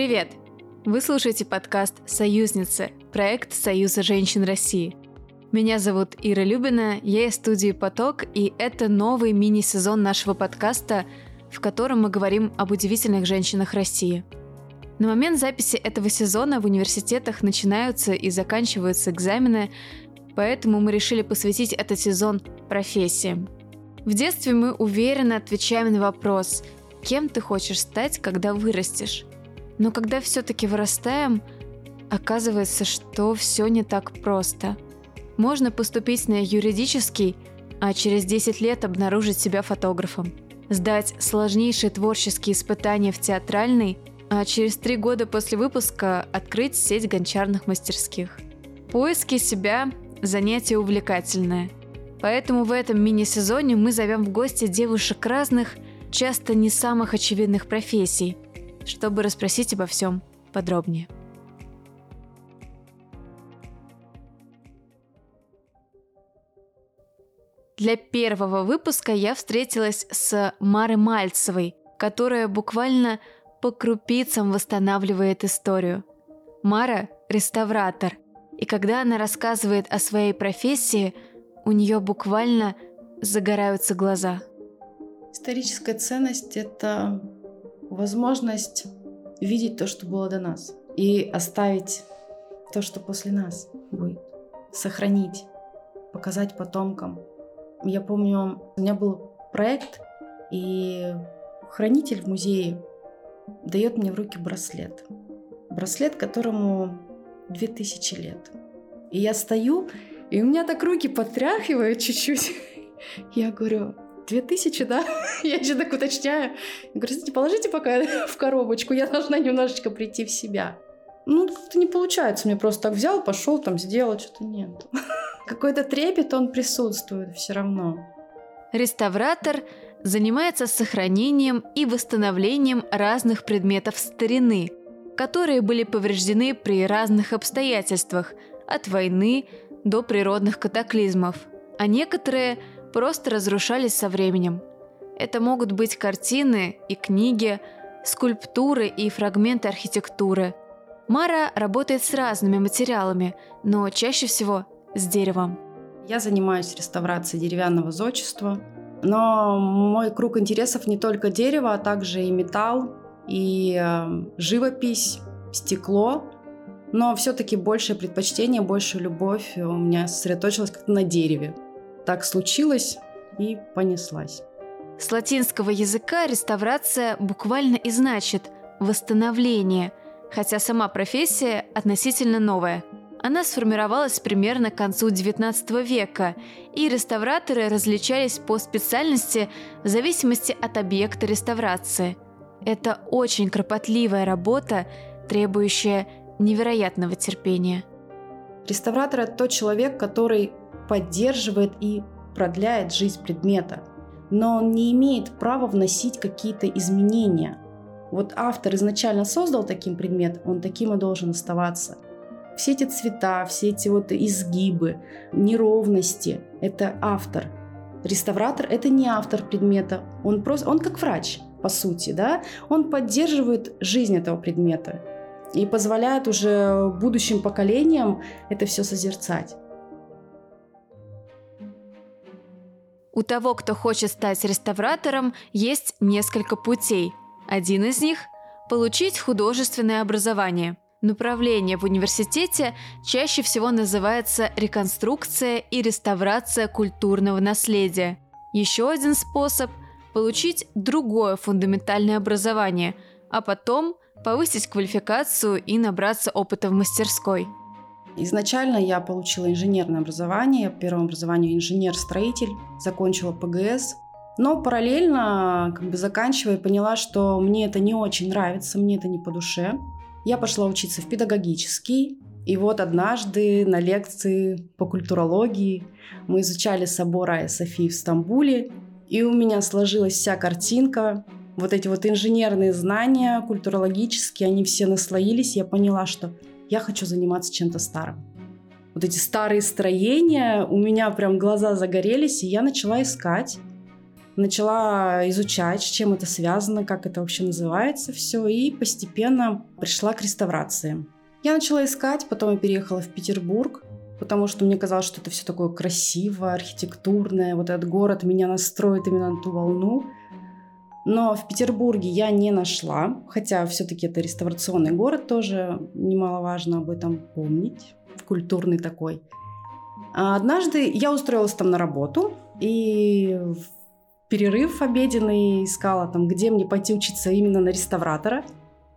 Привет! Вы слушаете подкаст «Союзницы» – проект Союза женщин России. Меня зовут Ира Любина, я из студии «Поток», и это новый мини-сезон нашего подкаста, в котором мы говорим об удивительных женщинах России. На момент записи этого сезона в университетах начинаются и заканчиваются экзамены, поэтому мы решили посвятить этот сезон профессиям. В детстве мы уверенно отвечаем на вопрос «Кем ты хочешь стать, когда вырастешь?». Но когда все-таки вырастаем, оказывается, что все не так просто. Можно поступить на юридический, а через 10 лет обнаружить себя фотографом. Сдать сложнейшие творческие испытания в театральный, а через три года после выпуска открыть сеть гончарных мастерских. Поиски себя – занятие увлекательное. Поэтому в этом мини-сезоне мы зовем в гости девушек разных, часто не самых очевидных профессий – чтобы расспросить обо всем подробнее. Для первого выпуска я встретилась с Марой Мальцевой, которая буквально по крупицам восстанавливает историю. Мара – реставратор, и когда она рассказывает о своей профессии, у нее буквально загораются глаза. Историческая ценность – это возможность видеть то, что было до нас, и оставить то, что после нас будет, сохранить, показать потомкам. Я помню, у меня был проект, и хранитель в музее дает мне в руки браслет. Браслет, которому 2000 лет. И я стою, и у меня так руки потряхивают чуть-чуть. Я говорю, 2000, да? Я еще так уточняю. Я говорю, положите пока в коробочку, я должна немножечко прийти в себя. Ну, как-то не получается. Мне просто так взял, пошел, там сделал, что-то нет. Какой-то трепет, он присутствует все равно. Реставратор занимается сохранением и восстановлением разных предметов старины, которые были повреждены при разных обстоятельствах, от войны до природных катаклизмов, а некоторые просто разрушались со временем. Это могут быть картины и книги, скульптуры и фрагменты архитектуры. Мара работает с разными материалами, но чаще всего с деревом. Я занимаюсь реставрацией деревянного зодчества, но мой круг интересов не только дерево, а также и металл, и э, живопись, стекло. Но все-таки большее предпочтение, большая любовь у меня сосредоточилась как-то на дереве так случилось и понеслась. С латинского языка реставрация буквально и значит «восстановление», хотя сама профессия относительно новая. Она сформировалась примерно к концу XIX века, и реставраторы различались по специальности в зависимости от объекта реставрации. Это очень кропотливая работа, требующая невероятного терпения. Реставратор – это тот человек, который поддерживает и продляет жизнь предмета, но он не имеет права вносить какие-то изменения. Вот автор изначально создал таким предмет, он таким и должен оставаться. Все эти цвета, все эти вот изгибы, неровности – это автор. Реставратор – это не автор предмета, он просто, он как врач, по сути, да, он поддерживает жизнь этого предмета и позволяет уже будущим поколениям это все созерцать. У того, кто хочет стать реставратором, есть несколько путей. Один из них – получить художественное образование. Направление в университете чаще всего называется реконструкция и реставрация культурного наследия. Еще один способ – получить другое фундаментальное образование, а потом повысить квалификацию и набраться опыта в мастерской – Изначально я получила инженерное образование, первое образование инженер-строитель, закончила ПГС. Но параллельно, как бы заканчивая, поняла, что мне это не очень нравится, мне это не по душе. Я пошла учиться в педагогический, и вот однажды на лекции по культурологии мы изучали собор Айя Софии в Стамбуле, и у меня сложилась вся картинка. Вот эти вот инженерные знания, культурологические, они все наслоились. Я поняла, что я хочу заниматься чем-то старым. Вот эти старые строения, у меня прям глаза загорелись, и я начала искать. начала изучать, с чем это связано, как это вообще называется все, и постепенно пришла к реставрации. Я начала искать, потом я переехала в Петербург, потому что мне казалось, что это все такое красивое, архитектурное, вот этот город меня настроит именно на ту волну. Но в Петербурге я не нашла, хотя все-таки это реставрационный город, тоже немаловажно об этом помнить, культурный такой. А однажды я устроилась там на работу, и в перерыв обеденный искала там, где мне пойти учиться именно на реставратора.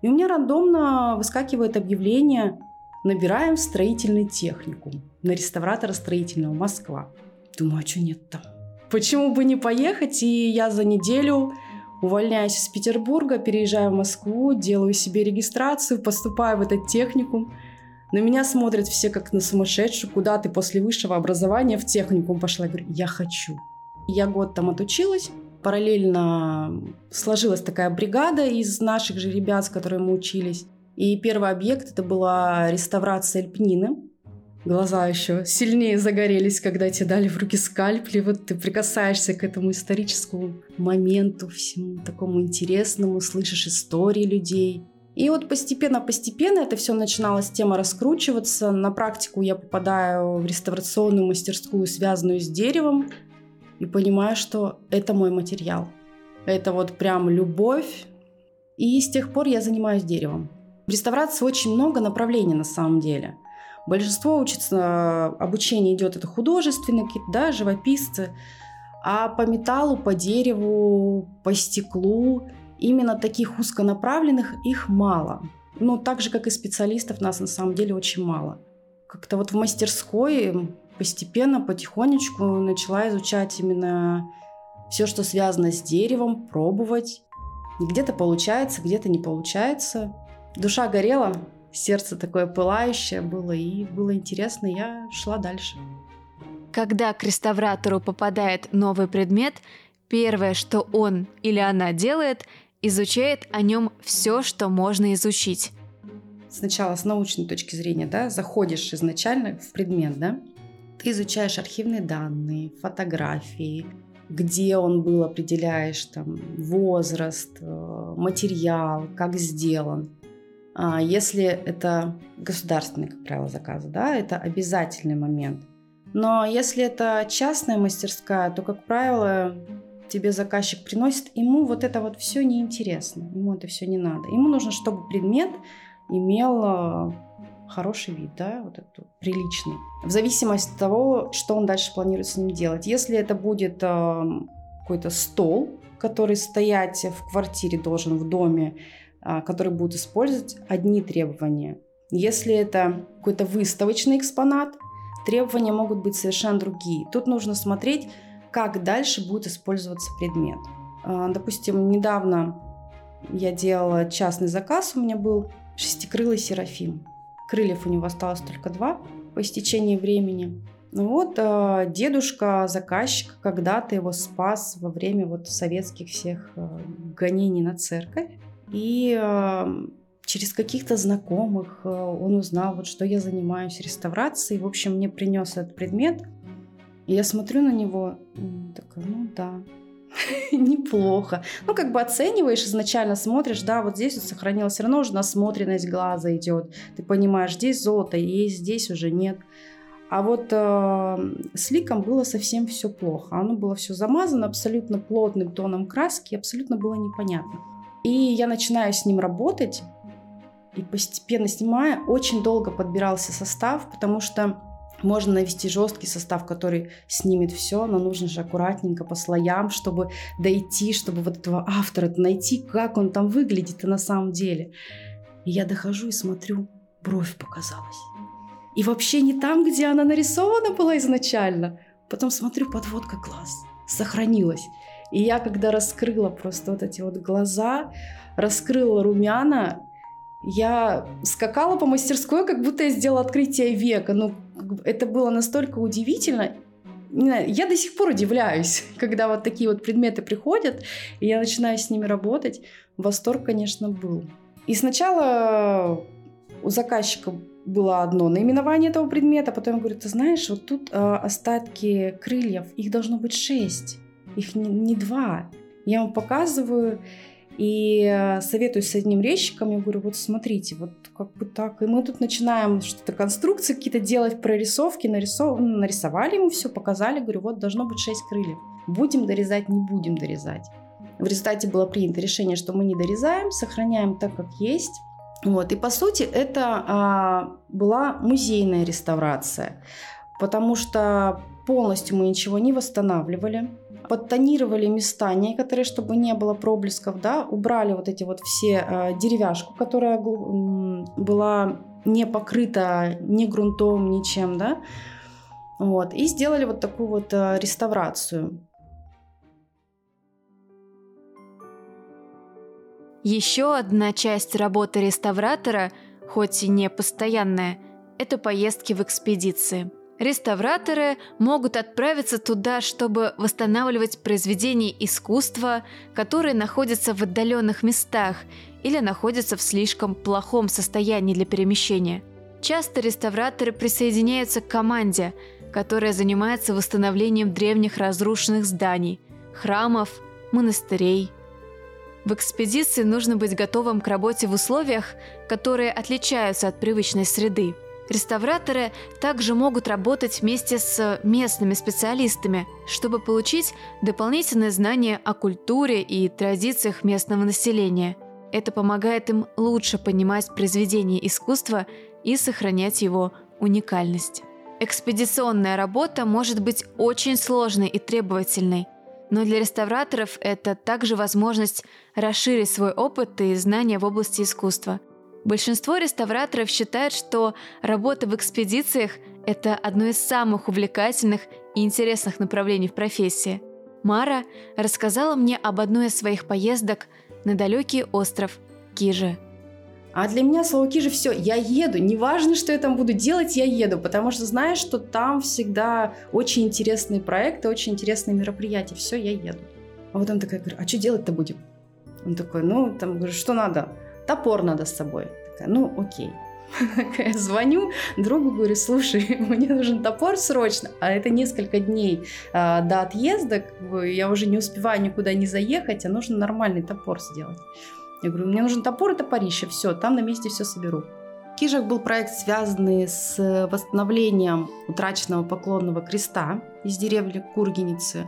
И у меня рандомно выскакивает объявление «Набираем строительный техникум» на реставратора строительного Москва. Думаю, а что нет-то? Почему бы не поехать? И я за неделю увольняюсь из Петербурга, переезжаю в Москву, делаю себе регистрацию, поступаю в этот техникум. На меня смотрят все как на сумасшедшую, куда ты после высшего образования в техникум пошла. Я говорю, я хочу. Я год там отучилась, параллельно сложилась такая бригада из наших же ребят, с которыми мы учились. И первый объект это была реставрация Альпнины глаза еще сильнее загорелись, когда тебе дали в руки скальпли, вот ты прикасаешься к этому историческому моменту, всему такому интересному, слышишь истории людей. И вот постепенно-постепенно это все начиналось тема раскручиваться. На практику я попадаю в реставрационную мастерскую, связанную с деревом, и понимаю, что это мой материал. Это вот прям любовь. И с тех пор я занимаюсь деревом. В реставрации очень много направлений на самом деле – Большинство учится, обучение идет, это художественные да, живописцы. А по металлу, по дереву, по стеклу, именно таких узконаправленных их мало. Ну, так же, как и специалистов, нас на самом деле очень мало. Как-то вот в мастерской постепенно, потихонечку начала изучать именно все, что связано с деревом, пробовать. Где-то получается, где-то не получается. Душа горела, сердце такое пылающее было, и было интересно, я шла дальше. Когда к реставратору попадает новый предмет, первое, что он или она делает, изучает о нем все, что можно изучить. Сначала с научной точки зрения, да, заходишь изначально в предмет, да, ты изучаешь архивные данные, фотографии, где он был, определяешь там возраст, э, материал, как сделан. А, если это государственный, как правило, заказ, да, это обязательный момент. Но если это частная мастерская, то, как правило, тебе заказчик приносит, ему вот это вот все неинтересно, ему это все не надо. Ему нужно, чтобы предмет имел а, хороший вид, да, вот этот приличный. В зависимости от того, что он дальше планирует с ним делать. Если это будет э, какой-то стол, который стоять в квартире должен в доме, которые будут использовать одни требования. Если это какой-то выставочный экспонат, требования могут быть совершенно другие. Тут нужно смотреть, как дальше будет использоваться предмет. А, допустим, недавно я делала частный заказ, у меня был шестикрылый серафим. Крыльев у него осталось только два по истечении времени. Ну вот а, дедушка, заказчик, когда-то его спас во время вот советских всех гонений на церковь. И через каких-то знакомых э, он узнал, вот, что я занимаюсь реставрацией. В общем, мне принес этот предмет. И я смотрю на него, такая, ну да, неплохо. Ну, как бы оцениваешь, изначально смотришь, да, вот здесь вот сохранилось, все равно уже насмотренность глаза идет. Ты понимаешь, здесь золото есть, здесь уже нет. А вот э, с ликом было совсем все плохо. Оно было все замазано абсолютно плотным тоном краски, абсолютно было непонятно. И я начинаю с ним работать, и постепенно снимая, очень долго подбирался состав, потому что можно навести жесткий состав, который снимет все, но нужно же аккуратненько по слоям, чтобы дойти, чтобы вот этого автора найти, как он там выглядит на самом деле. И я дохожу и смотрю, бровь показалась. И вообще не там, где она нарисована была изначально. Потом смотрю, подводка глаз сохранилась. И я, когда раскрыла просто вот эти вот глаза, раскрыла румяна, я скакала по мастерской, как будто я сделала открытие века. Ну, это было настолько удивительно. Я до сих пор удивляюсь, когда вот такие вот предметы приходят, и я начинаю с ними работать. Восторг, конечно, был. И сначала у заказчика было одно наименование этого предмета, потом я говорю, ты знаешь, вот тут э, остатки крыльев, их должно быть шесть. Их не, не два. Я ему показываю и э, советую с одним резчиком, я говорю, вот смотрите, вот как бы так. И мы тут начинаем что-то, конструкции какие-то делать, прорисовки, нарисов... Ну, нарисовали ему все, показали, говорю, вот должно быть 6 крыльев. Будем дорезать, не будем дорезать. В результате было принято решение, что мы не дорезаем, сохраняем так, как есть. Вот. И по сути это а, была музейная реставрация, потому что полностью мы ничего не восстанавливали, подтонировали места некоторые, чтобы не было проблесков, да, убрали вот эти вот все э, деревяшку, которая была не покрыта ни грунтом, ничем, да, вот, и сделали вот такую вот э, реставрацию. Еще одна часть работы реставратора, хоть и не постоянная, это поездки в экспедиции – Реставраторы могут отправиться туда, чтобы восстанавливать произведения искусства, которые находятся в отдаленных местах или находятся в слишком плохом состоянии для перемещения. Часто реставраторы присоединяются к команде, которая занимается восстановлением древних разрушенных зданий, храмов, монастырей. В экспедиции нужно быть готовым к работе в условиях, которые отличаются от привычной среды – Реставраторы также могут работать вместе с местными специалистами, чтобы получить дополнительные знания о культуре и традициях местного населения. Это помогает им лучше понимать произведение искусства и сохранять его уникальность. Экспедиционная работа может быть очень сложной и требовательной, но для реставраторов это также возможность расширить свой опыт и знания в области искусства – Большинство реставраторов считают, что работа в экспедициях – это одно из самых увлекательных и интересных направлений в профессии. Мара рассказала мне об одной из своих поездок на далекий остров Кижи. А для меня слово Кижи все, я еду, неважно, что я там буду делать, я еду, потому что знаешь, что там всегда очень интересные проекты, очень интересные мероприятия, все, я еду. А вот он такая, говорю, а что делать-то будем? Он такой, ну, там, говорю, что надо? Топор надо с собой. Такая, ну, окей. Я звоню другу, говорю, слушай, мне нужен топор срочно, а это несколько дней а, до отъезда, я уже не успеваю никуда не заехать, а нужно нормальный топор сделать. Я говорю, мне нужен топор и топорище, все, там на месте все соберу. Кижак был проект, связанный с восстановлением утраченного поклонного креста из деревни Кургеницы.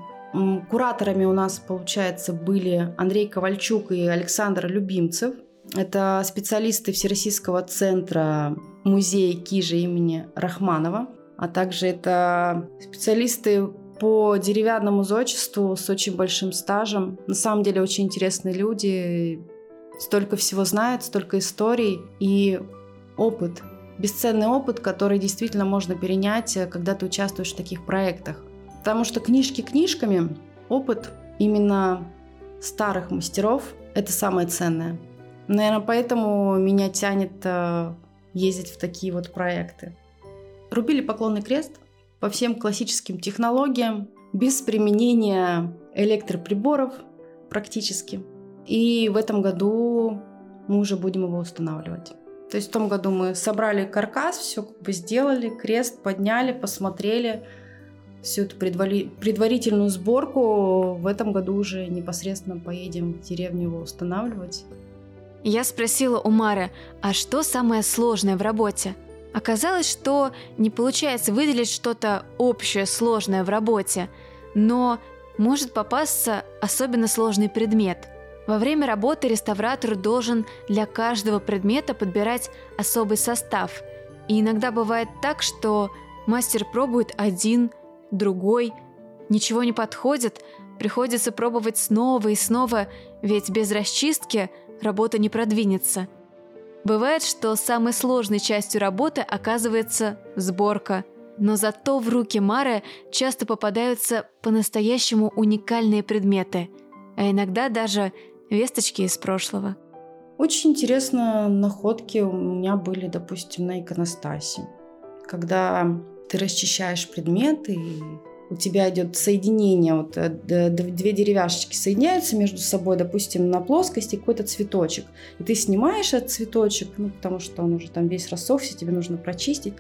Кураторами у нас, получается, были Андрей Ковальчук и Александр Любимцев. Это специалисты Всероссийского центра музея Кижи имени Рахманова, а также это специалисты по деревянному зодчеству с очень большим стажем. На самом деле очень интересные люди, столько всего знают, столько историй и опыт, бесценный опыт, который действительно можно перенять, когда ты участвуешь в таких проектах. Потому что книжки книжками, опыт именно старых мастеров – это самое ценное. Наверное, поэтому меня тянет э, ездить в такие вот проекты. Рубили поклонный крест по всем классическим технологиям, без применения электроприборов практически. И в этом году мы уже будем его устанавливать. То есть в том году мы собрали каркас, все как бы сделали, крест подняли, посмотрели всю эту предварительную сборку. В этом году уже непосредственно поедем в деревню его устанавливать. Я спросила у Мары, а что самое сложное в работе? Оказалось, что не получается выделить что-то общее сложное в работе, но может попасться особенно сложный предмет. Во время работы реставратор должен для каждого предмета подбирать особый состав. И иногда бывает так, что мастер пробует один, другой, ничего не подходит, приходится пробовать снова и снова, ведь без расчистки – работа не продвинется. Бывает, что самой сложной частью работы оказывается сборка, но зато в руки Мары часто попадаются по-настоящему уникальные предметы, а иногда даже весточки из прошлого. Очень интересно находки у меня были, допустим, на иконостасе. Когда ты расчищаешь предметы и у тебя идет соединение, вот э, две деревяшечки соединяются между собой, допустим, на плоскости какой-то цветочек, и ты снимаешь этот цветочек, ну, потому что он уже там весь рассохся, тебе нужно прочистить,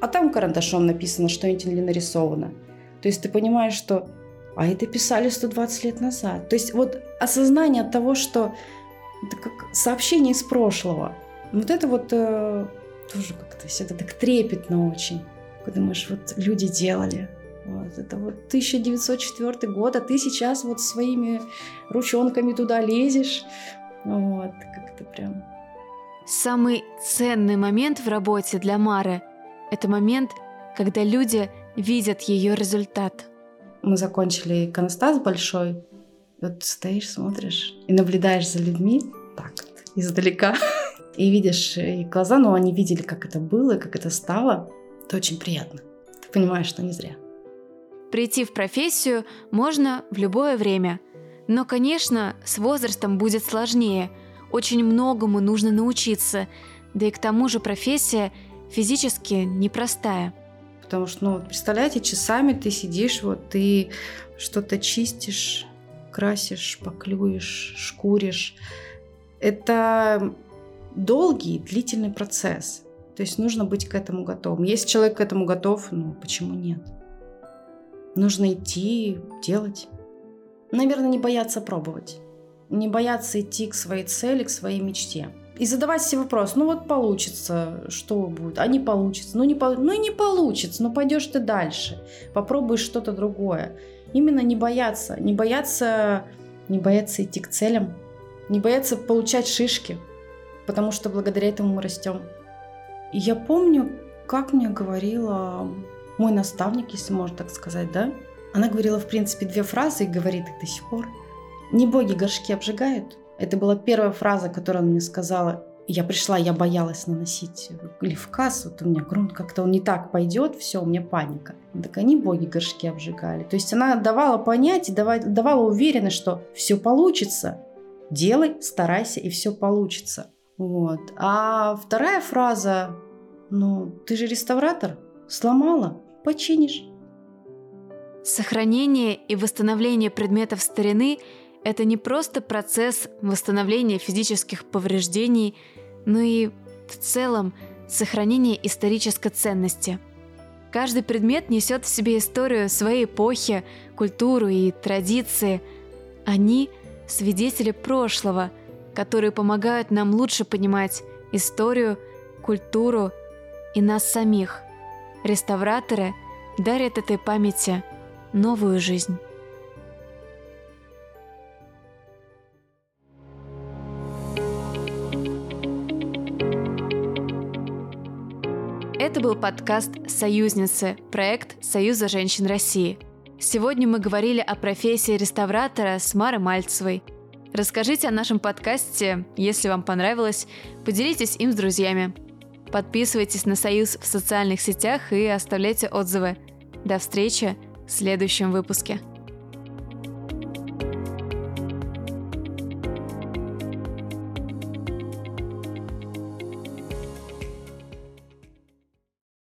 а там карандашом написано что-нибудь или нарисовано. То есть ты понимаешь, что а это писали 120 лет назад. То есть вот осознание того, что это как сообщение из прошлого. Вот это вот э, тоже как-то всегда так трепетно очень. Ты думаешь, вот люди делали. Вот, это вот 1904 год, а ты сейчас вот своими ручонками туда лезешь. Вот, как-то прям... Самый ценный момент в работе для Мары – это момент, когда люди видят ее результат. Мы закончили иконостас большой, вот стоишь, смотришь и наблюдаешь за людьми так издалека. И видишь их глаза, но они видели, как это было, как это стало. Это очень приятно. Ты понимаешь, что не зря. Прийти в профессию можно в любое время. Но, конечно, с возрастом будет сложнее. Очень многому нужно научиться. Да и к тому же профессия физически непростая. Потому что, ну, представляете, часами ты сидишь, вот ты что-то чистишь, красишь, поклюешь, шкуришь. Это долгий, длительный процесс. То есть нужно быть к этому готовым. Если человек к этому готов, ну почему нет? Нужно идти, делать. Наверное, не бояться пробовать. Не бояться идти к своей цели, к своей мечте. И задавать себе вопрос, ну вот получится, что будет, а не получится, ну, не по... ну и не получится, ну пойдешь ты дальше, попробуешь что-то другое. Именно не бояться, не бояться, не бояться идти к целям, не бояться получать шишки, потому что благодаря этому мы растем. И я помню, как мне говорила мой наставник, если можно так сказать, да? Она говорила, в принципе, две фразы и говорит их до сих пор. Не боги горшки обжигают. Это была первая фраза, которую она мне сказала. Я пришла, я боялась наносить лифкас, вот у меня грунт как-то он не так пойдет, все, у меня паника. Так они боги горшки обжигали. То есть она давала понять и давала, давала уверенность, что все получится, делай, старайся, и все получится. Вот. А вторая фраза, ну, ты же реставратор, сломала, починишь. Сохранение и восстановление предметов старины – это не просто процесс восстановления физических повреждений, но и в целом сохранение исторической ценности. Каждый предмет несет в себе историю своей эпохи, культуру и традиции. Они – свидетели прошлого, которые помогают нам лучше понимать историю, культуру и нас самих. Реставраторы дарят этой памяти новую жизнь. Это был подкаст «Союзницы», проект Союза женщин России – Сегодня мы говорили о профессии реставратора с Марой Мальцевой. Расскажите о нашем подкасте, если вам понравилось, поделитесь им с друзьями. Подписывайтесь на Союз в социальных сетях и оставляйте отзывы. До встречи в следующем выпуске.